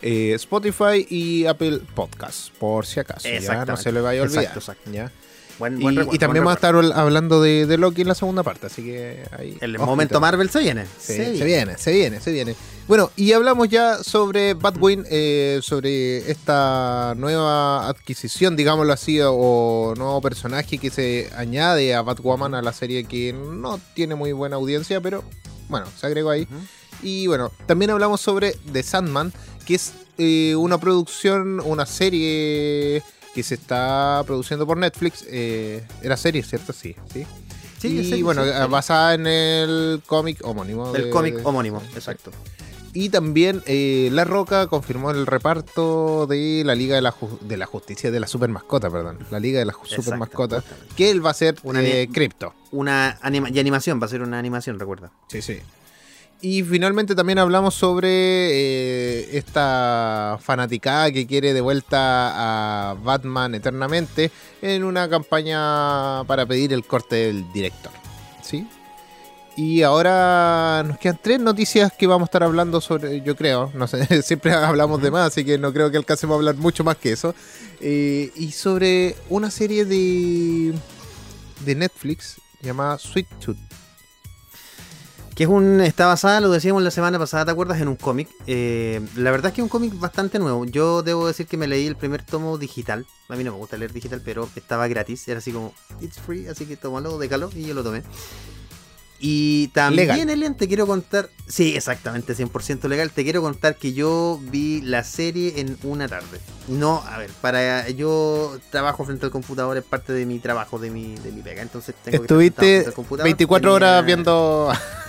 eh, Spotify y Apple Podcasts, por si acaso. Ya no se le vaya a olvidar. Exacto, exacto. ¿ya? Buen- Y, buen y recuerdo, también buen vamos a estar hablando de, de Loki en la segunda parte, así que ahí. El ojito. momento Marvel se viene. Se se viene, se viene, se viene. Bueno, y hablamos ya sobre Batwing, eh, sobre esta nueva adquisición, digámoslo así, o nuevo personaje que se añade a Batwoman a la serie que no tiene muy buena audiencia, pero bueno, se agregó ahí. Y bueno, también hablamos sobre The Sandman, que es eh, una producción, una serie que se está produciendo por Netflix. Eh, era serie, ¿cierto? Sí, sí. Sí, y serie, bueno, sí, eh, basada en el cómic homónimo. Del de- cómic de- homónimo, exacto. Y también eh, La Roca confirmó el reparto de la Liga de la, Ju- de la Justicia, de la Super Mascota, perdón. La Liga de la Ju- Super Mascota. Que él va a ser Una eh, Crypto. Una anima y animación, va a ser una animación, recuerda. Sí, sí. Y finalmente también hablamos sobre eh, esta fanaticada que quiere de vuelta a Batman eternamente en una campaña para pedir el corte del director. ¿Sí? Y ahora nos quedan tres noticias que vamos a estar hablando sobre, yo creo, no sé, siempre hablamos de más, así que no creo que alcancemos a hablar mucho más que eso. Eh, y sobre una serie de, de Netflix llamada Sweet Tooth. Que es un. Está basada, lo decíamos la semana pasada, ¿te acuerdas? En un cómic. Eh, la verdad es que es un cómic bastante nuevo. Yo debo decir que me leí el primer tomo digital. A mí no me gusta leer digital, pero estaba gratis. Era así como, it's free, así que tómalo, déjalo. Y yo lo tomé. Y también, Legal. Elian, te quiero contar. Sí, exactamente, 100% legal. Te quiero contar que yo vi la serie en una tarde. No, a ver, para. Yo trabajo frente al computador, es parte de mi trabajo, de mi, de mi pega. Entonces tengo que Estuviste computador. 24 Tenía- horas viendo.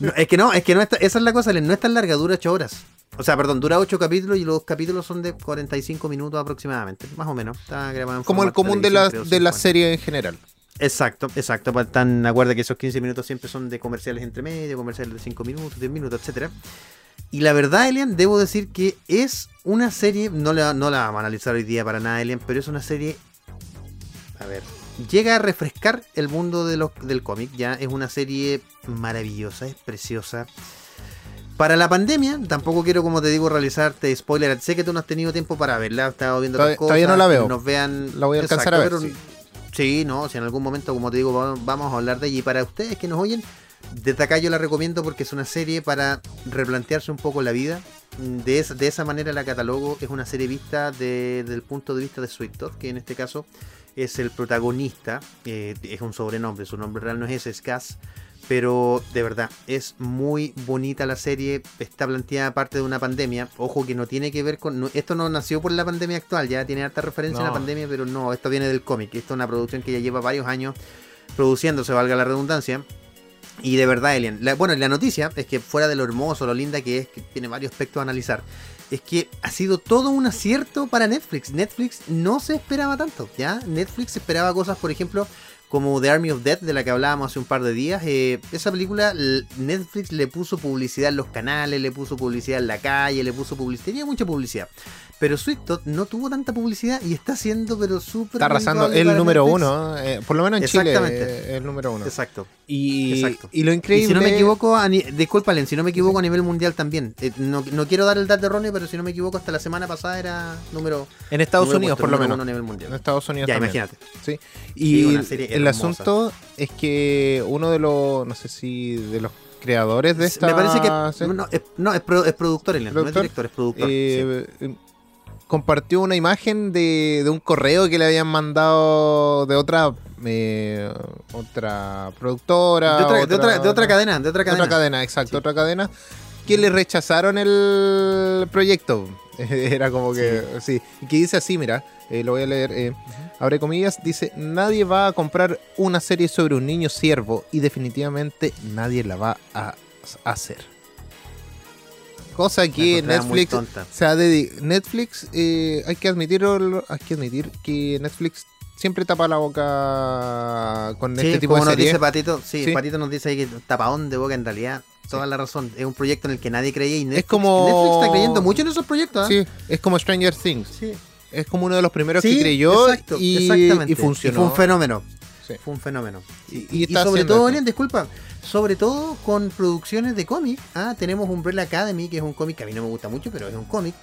no, es que no, es que no está, esa es la cosa, no es tan larga, dura 8 horas. O sea, perdón, dura 8 capítulos y los capítulos son de 45 minutos aproximadamente, más o menos. Está grabado en como el común de la, de la 50. serie en general. Exacto, exacto. Pues tan acuerda que esos 15 minutos siempre son de comerciales entre medio, comerciales de 5 minutos, 10 minutos, etcétera. Y la verdad, Elian, debo decir que es una serie, no la, no la vamos a analizar hoy día para nada, Elian, pero es una serie. A ver. Llega a refrescar el mundo de los, del cómic, ya. Es una serie maravillosa, es preciosa. Para la pandemia, tampoco quiero, como te digo, realizarte spoiler. Sé que tú no has tenido tiempo para verla, has estado viendo Todavía- otras cosas. todavía no la veo. Nos vean. La voy a alcanzar a ver, pero- sí. Sí, no, si en algún momento, como te digo, va- vamos a hablar de ella. Y para ustedes que nos oyen, desde acá yo la recomiendo porque es una serie para replantearse un poco la vida. De esa, de esa manera la catalogo. Es una serie vista de- desde el punto de vista de Sweet Todd, que en este caso es el protagonista. eh, es un sobrenombre, su nombre real no es ese, es Cass. Pero de verdad, es muy bonita la serie. Está planteada parte de una pandemia. Ojo que no tiene que ver con. no- esto no nació por la pandemia actual, ya tiene harta referencia a la No. pandemia, pero no, esto viene del cómic. Esto es una producción que ya lleva varios años produciéndose, valga la redundancia. Y de verdad, Elian. bueno, la noticia es que fuera de lo hermoso, lo linda que es, que tiene varios aspectos a analizar, es que ha sido todo un acierto para Netflix. Netflix no se esperaba tanto, ¿ya? Netflix esperaba cosas, por ejemplo, como The Army of Death, de la que hablábamos hace un par de días. eh, esa película, Netflix le puso publicidad en los canales, le puso publicidad en la calle, le puso publicidad, tenía mucha publicidad. Pero Sweet Tooth no tuvo tanta publicidad y está siendo, pero súper. Está arrasando el número Netflix. uno, eh, por lo menos en Chile, eh, el número uno. Exacto. Y, Exacto. y lo Y increíble. si no me equivoco, a ni- si no me equivoco a nivel mundial también. Eh, no, no quiero dar el dato erróneo, pero si no me equivoco, hasta la semana pasada era número. en Estados número Unidos, por lo menos. a nivel En mundial. Estados Unidos Ya, también. imagínate. Sí. Y el asunto es que uno de los, no sé si de los creadores de esta Me parece que. No, es, no, es, pro- es productor, Elian, no es director, es productor. sí. Compartió una imagen de, de un correo que le habían mandado de otra eh, otra productora. De otra, de otra- de otra cadena, de otra cadena. Otra cadena, exacto, Sí. otra cadena. Que le rechazaron el proyecto. Era como que, sí. Y que dice así, mira, eh, lo voy a leer. eh, Abre comillas, dice, nadie va a comprar una serie sobre un niño siervo y definitivamente nadie la va a hacer. Cosa que Netflix se ha dedi- Netflix, eh, hay que admitirlo, hay que admitir que Netflix siempre tapa la boca con Sí, este tipo como de nos series. dice Patito, sí, Sí. Patito nos dice ahí que tapadón de boca en realidad. Toda la razón. Es un proyecto en el que nadie creía y Netflix, como- Netflix está creyendo mucho en esos proyectos. ¿ah? Sí, es como Stranger Things. Sí. Es como uno de los primeros que creyó exacto, y, exactamente. y funcionó. fue un fenómeno. Sí. Fue un fenómeno. Y- Y, y sobre todo, disculpa, sobre todo con producciones de cómic. Ah, tenemos Umbrella Academy, que es un cómic que a mí no me gusta mucho, pero es un cómic.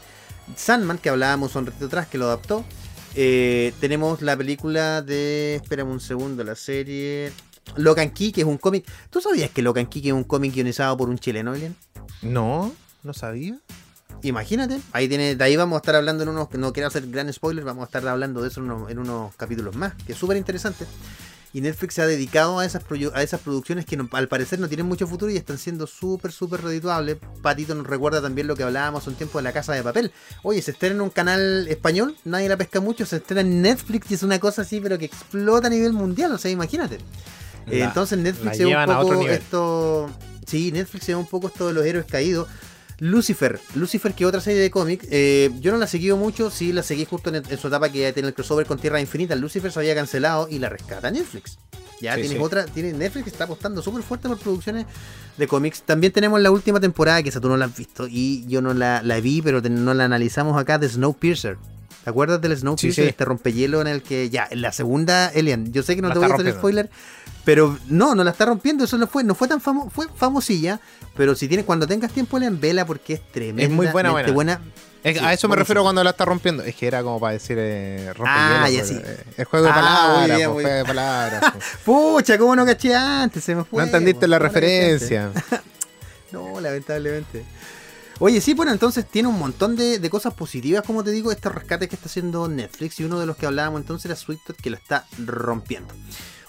Sandman, que hablábamos un ratito atrás, que lo adaptó. Eh, tenemos la película de. Espérame un segundo, la serie. Locan Key, que es un cómic. ¿Tú sabías que Locan Key que es un cómic guionizado por un chileno, Elian? No, no sabía. Imagínate, ahí tiene, de ahí vamos a estar hablando en unos, no quiero hacer gran spoiler, vamos a estar hablando de eso en unos, en unos capítulos más, que es súper interesante. Y Netflix se ha dedicado a esas, a esas producciones que no- al parecer no tienen mucho futuro y están siendo súper, súper redituables. Patito nos recuerda también lo que hablábamos un tiempo de la casa de papel. Oye, se estrena en un canal español, nadie la pesca mucho, se estrena en Netflix y es una cosa así, pero que explota a nivel mundial, o sea, imagínate. Eh, Entonces Netflix es un poco esto. Sí, Netflix es un poco esto de los héroes caídos. Lucifer, Lucifer que otra serie de cómic, eh, yo no la he seguido mucho, sí la seguí justo en, en su etapa que tiene el crossover con Tierra Infinita, Lucifer se había cancelado y la rescata Netflix. Ya Sí, tienes sí. otra, tiene Netflix está apostando súper fuerte por producciones de cómics. También tenemos la última temporada, que esa tú no la has visto, y yo no la, la vi, pero te- no la analizamos acá, de Snowpiercer. ¿Te acuerdas del Snowpiercer? sí. Este rompehielo en el que, ya, en la segunda, Elian, yo sé que no La te voy a hacer rompiendo. spoiler, pero no, no la está rompiendo, eso no fue, no fue tan famo, fue famosilla, pero si tienes, cuando tengas tiempo, Elian, vela porque es tremenda. Es muy buena, buena. Es- Sí, a eso me refiero cuando la está rompiendo. Es que era como para decir eh, Ah, ya pues, sí. eh, Es juego de Ah, palabras, pues, muy juego de palabras. pues. Pucha, ¿cómo no caché antes? Se me fue. no entendiste po, la referencia. No, lamentablemente. Oye, sí, bueno, entonces tiene un montón de, cosas positivas, como te digo, este rescate que está haciendo Netflix. Y uno de los que hablábamos entonces era Swift que lo está rompiendo.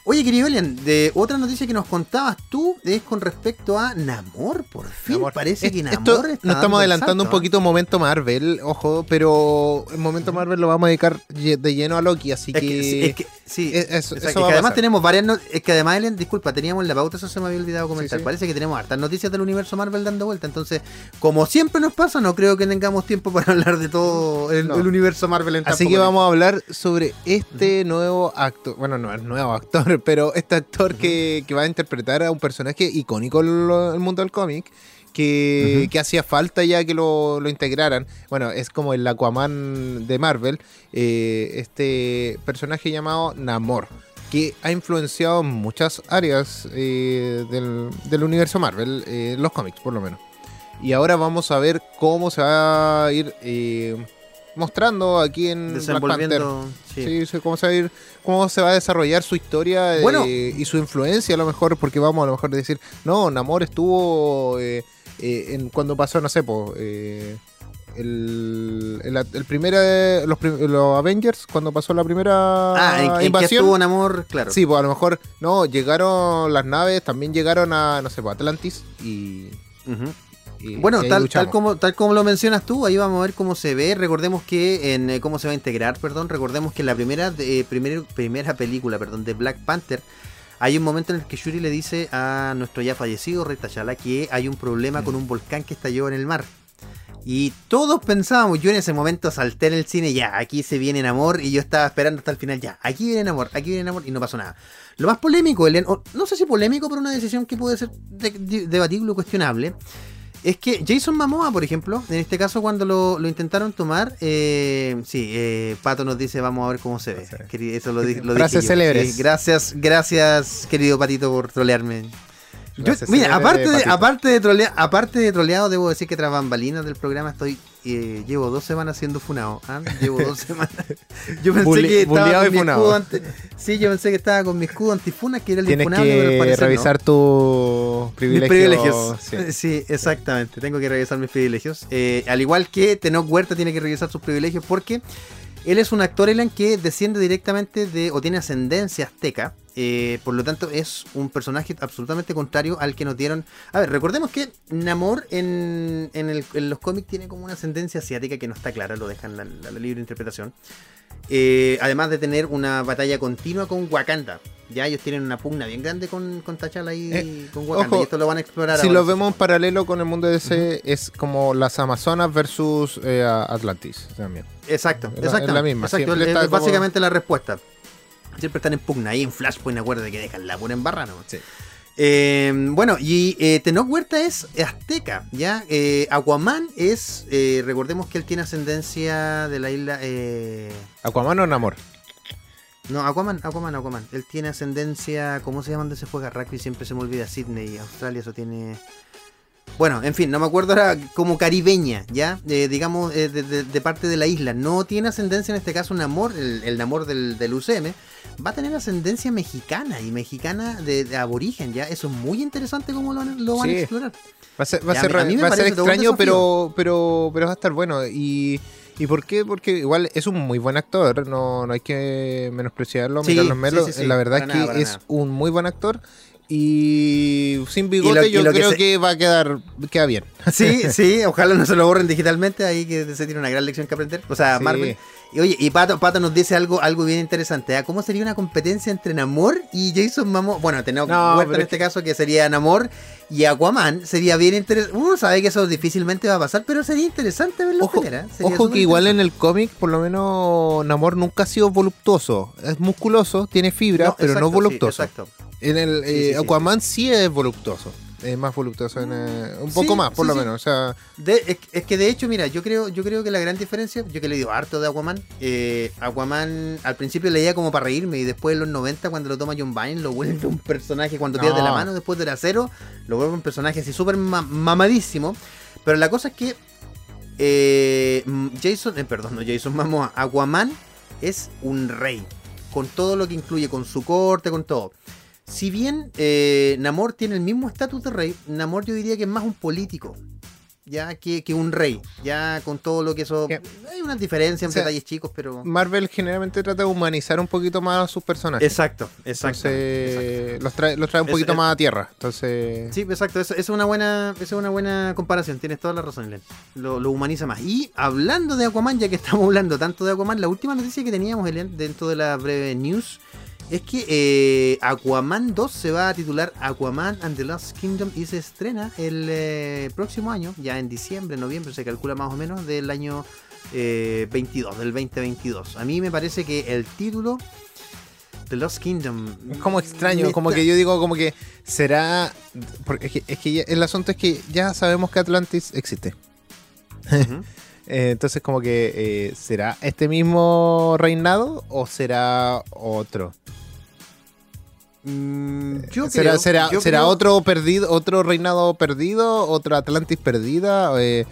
Oye, querido Elian, de otra noticia que nos contabas tú es con respecto a Namor. Por fin Namor. parece que Namor Esto está nos estamos el adelantando un ¿ah? poquito momento Marvel, ojo, pero el momento Marvel lo vamos a dedicar de lleno a Loki, así Es que, que, sí, es que, sí, es- eso- a además pasar. tenemos varias no- es que además Elian, disculpa, teníamos la pauta, eso se me había olvidado comentar. Sí, sí. Parece que tenemos hartas noticias del universo Marvel dando vuelta. Entonces, como siempre nos pasa, no creo que tengamos tiempo para hablar de todo el, No. el universo Marvel en Así que vamos a hablar sobre este nuevo actor, bueno, no es nuevo actor, pero este actor que, que va a interpretar a un personaje icónico en lo- el mundo del cómic, que, hacía falta ya que lo, lo integraran. Bueno, es como el Aquaman de Marvel, eh, este personaje llamado Namor, que ha influenciado muchas áreas eh, del, del universo Marvel, eh, los cómics por lo menos. Y ahora vamos a ver cómo se va a ir eh, mostrando aquí en Black Panther. desenvolviendo. sí. Cómo se va a ir, cómo se va a desarrollar su historia eh, y su influencia a lo mejor, porque vamos a lo mejor decir, no, Namor estuvo eh, eh, en cuando pasó, no sé, po, eh, el, el, el primer, los, los Avengers, cuando pasó la primera Ah, en, invasión. estuvo Namor, claro. Sí, pues a lo mejor, no, llegaron las naves, también llegaron a, no sé, pues, Atlantis y... Ujú. Y- Bueno, y tal, como, tal como lo mencionas tú, ahí vamos a ver cómo se ve. Recordemos que en eh, cómo se va a integrar, perdón. Recordemos que en la primera, de- eh, primer- primera película perdón, de Black Panther hay un momento en el que Shuri le dice a nuestro ya fallecido Rey T'Challa que hay un problema con un volcán que estalló en el mar. Y todos pensábamos, yo en ese momento salté en el cine, ya, aquí se viene en amor, y yo estaba esperando hasta el final, ya, aquí viene en amor, aquí viene en amor, y no pasó nada. Lo más polémico, o no sé si polémico, pero una decisión que puede ser de- de- debatible o cuestionable, es que Jason Momoa, por ejemplo, en este caso cuando lo, lo intentaron tomar, eh, sí, eh, Pato nos dice, vamos a ver cómo se ve. Eso lo, lo dije yo. célebres. Gracias, gracias, querido Patito, por trolearme. Yo- mira, aparte de, aparte, de trolea- aparte de troleado, debo decir que tras bambalinas del programa estoy. eh, llevo dos semanas siendo funado. ¿ah? Llevo dos semanas. Yo pensé que estaba con mi escudo anti- Sí, yo pensé que estaba con mi escudo antifuna, que era el Tienes infunable, pero al que no. revisar tus privilegios. privilegios. Sí. Sí. exactamente. Tengo que revisar mis privilegios. Eh, al igual que Tenoch Huerta tiene que revisar sus privilegios porque él es un actor, Elan, que desciende directamente de o tiene ascendencia azteca. eh, por lo tanto, es un personaje absolutamente contrario al que nos dieron. A ver, recordemos que Namor en, en, el- en los cómics tiene como una ascendencia asiática que no está clara, lo dejan la, la- la libre interpretación. Eh, además de tener una batalla continua con Wakanda. Ya ellos tienen una pugna bien grande con, con T'Challa y Eh, con Wakanda. ojo, y esto lo van a explorar Si ahora. lo vemos en paralelo con el mundo de DC, es como las Amazonas versus eh, Atlantis también. Exacto, Es la- exacto. es la misma, Exacto, es- como- básicamente la respuesta. Siempre están en pugna. Ahí en Flashpoint, acuérdate que dejan la pura en barra, ¿no? Sí. Eh, bueno, y eh, Tenoch Huerta es azteca, ¿ya? Eh, Aquaman es, eh, recordemos que él tiene ascendencia de la isla... eh, Aquaman o Namor. no, Aquaman, Aquaman, Aquaman. Él tiene ascendencia, ¿cómo se llama donde se juega rugby? Siempre se me olvida, Sydney, Australia, eso tiene... Bueno, en fin, no me acuerdo ahora como caribeña, ¿ya? Eh, digamos, eh, de, de- de parte de la isla. No tiene ascendencia en este caso Namor, el, el Namor del, del UCM. Va a tener ascendencia mexicana y mexicana de, de aborigen, ¿ya? Eso es muy interesante cómo lo, van- lo van Sí. a explorar. Va a ser, va a ser, a mí va a ser extraño, pero, pero, pero va a estar bueno. ¿Y, ¿Y por qué? Porque igual es un muy buen actor, no, no hay que menospreciarlo, Sí, mirarlo en menos. sí, sí, sí, La verdad es que nada, es nada. un muy buen actor y sin bigote lo- y yo que creo se- que va a quedar queda bien. Sí, sí, ojalá no se lo borren digitalmente, ahí que se tiene una gran lección que aprender. O sea, Sí. Marvel. Y oye, y Pato, Pato nos dice algo, algo bien interesante. ¿ah? ¿Cómo sería una competencia entre Namor y Jason Momoa? Bueno, tenemos No, en es este caso que sería Namor y Aquaman. Sería bien interesante. Uno sabe que eso difícilmente va a pasar, pero sería interesante verlo Ojo, pelear, ¿eh? Ojo que igual en el cómic, por lo menos, Namor nunca ha sido voluptuoso. Es musculoso, tiene fibra, pero exacto, no sí, voluptuoso. exacto. En el Sí, eh, sí, Aquaman sí. es voluptuoso. Es más voluptuoso, en, eh, un poco más, por lo menos. O sea, De- es, es que de hecho, mira, yo creo, yo creo que la gran diferencia, yo que le digo harto de Aquaman, eh, Aquaman al principio leía como para reírme y después en los 90 cuando lo toma John Byrne lo vuelve un personaje, cuando pierde No. la mano después del acero, lo vuelve un personaje así súper ma- mamadísimo. Pero la cosa es que eh, Jason, eh, perdón, no Jason Momoa, Aquaman es un rey, con todo lo que incluye, con su corte, con todo. Si bien eh, Namor tiene el mismo estatus de rey, Namor yo diría que es más un político, ya que, que un rey, ya con todo lo que eso... Hay unas diferencias en O sea, detalles chicos, pero... Marvel generalmente trata de humanizar un poquito más a sus personajes. Exacto, exacto. Entonces, los trae, los trae un poquito es- más a tierra. Entonces, Sí, exacto, esa es una buena, esa es una buena comparación, tienes toda la razón, Elen. Lo, lo humaniza más. Y hablando de Aquaman, ya que estamos hablando tanto de Aquaman, la última noticia que teníamos, Elen, dentro de la breve news, es que eh, Aquaman 2 se va a titular Aquaman and the Lost Kingdom y se estrena el eh, próximo año, ya en diciembre, noviembre, se calcula más o menos, del año eh, 22, del 2022. A mí me parece que el título... The Lost Kingdom. es como extraño, como que yo digo como que será... Porque es que, es que ya- el asunto es que ya sabemos que Atlantis existe. Eh, entonces como que eh, será este mismo reinado o será otro. Mm, yo ¿Será, creo- será, yo será creo- otro perdido, otro reinado perdido, otra Atlantis perdida? Eh,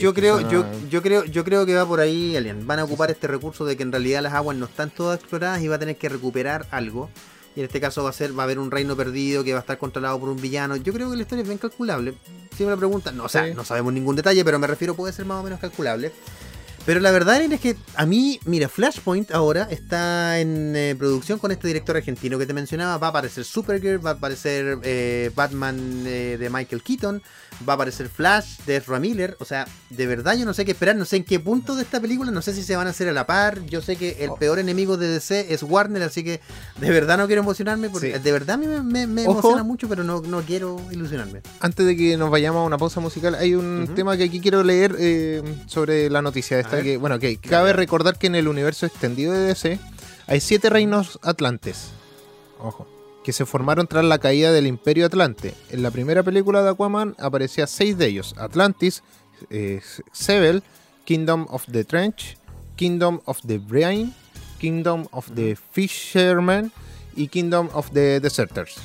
yo creo, yo, yo creo, yo creo que va por ahí, Alien. Van a ocupar este recurso de que en realidad las aguas no están todas exploradas y va a tener que recuperar algo. Y en este caso va a ser, va a haber un reino perdido que va a estar controlado por un villano. Yo creo que la historia es bien calculable. Si me lo preguntan, no, o sea, Sí. no sabemos ningún detalle, pero me refiero puede ser más o menos calculable. Pero la verdad es que a mí, mira, Flashpoint ahora está en eh, producción con este director argentino que te mencionaba. Va a aparecer Supergirl, va a aparecer eh, Batman eh, de Michael Keaton, va a aparecer Flash de Ezra Miller. O sea, de verdad yo no sé qué esperar, no sé en qué punto de esta película, no sé si se van a hacer a la par. Yo sé que el Oh. peor enemigo de DC es Warner, así que de verdad no quiero emocionarme, porque Sí. de verdad me, me- me Ojo. emociona mucho, pero no, no quiero ilusionarme. Antes de que nos vayamos a una pausa musical, hay un tema que aquí quiero leer eh, sobre la noticia esta. Que, bueno, que cabe recordar que en el universo extendido de DC hay siete reinos atlantes. Ojo. Que se formaron tras la caída del Imperio Atlante. En la primera película de Aquaman aparecía seis de ellos: Atlantis, eh, Sebel, Kingdom of the Trench, Kingdom of the Brain, Kingdom of the Fishermen y Kingdom of the Deserters.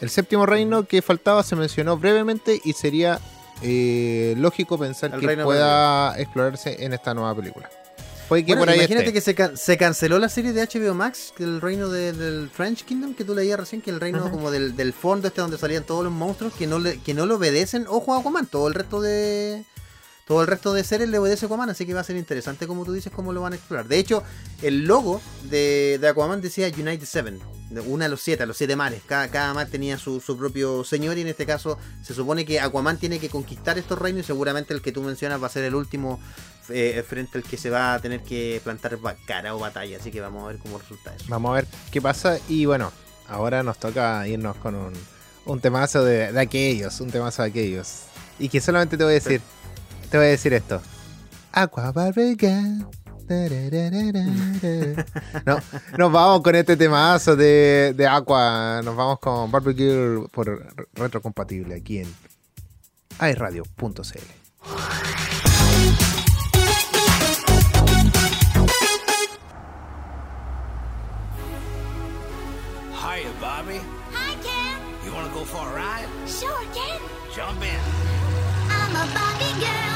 El séptimo reino que faltaba se mencionó brevemente y sería eh, lógico pensar El que pueda explorarse en esta nueva película. Puede que Bueno, por ahí imagínate esté. que se, can- se canceló la serie de HBO Max, del reino de- del French Kingdom, que tú leías recién, que el reino como del, del fondo este donde salían todos los monstruos que no le, que no le obedecen, ojo a Aquaman, todo el resto de todo el resto de seres le obedece a Aquaman, así que va a ser interesante como tú dices cómo lo van a explorar. De hecho, el logo de, de Aquaman decía United Seven, una a los siete, a los siete mares. Cada, cada mar tenía su, su propio señor y en este caso se supone que Aquaman tiene que conquistar estos reinos y seguramente el que tú mencionas va a ser el último eh, frente al que se va a tener que plantar cara o batalla. Así que vamos a ver cómo resulta eso. Vamos a ver qué pasa. Y bueno, ahora nos toca irnos con un, un temazo de, de aquellos, un temazo de aquellos. Y que solamente te voy a decir, te voy a decir esto. Aqua Barriga. No, nos vamos con este temazo de, de Aqua. Nos vamos con Barbecue por retrocompatible aquí en airradio.cl. Hiya, Bobby. Hi, Ken. You want to go for a ride? Sure, Ken. Jump in. I'm a Barbie girl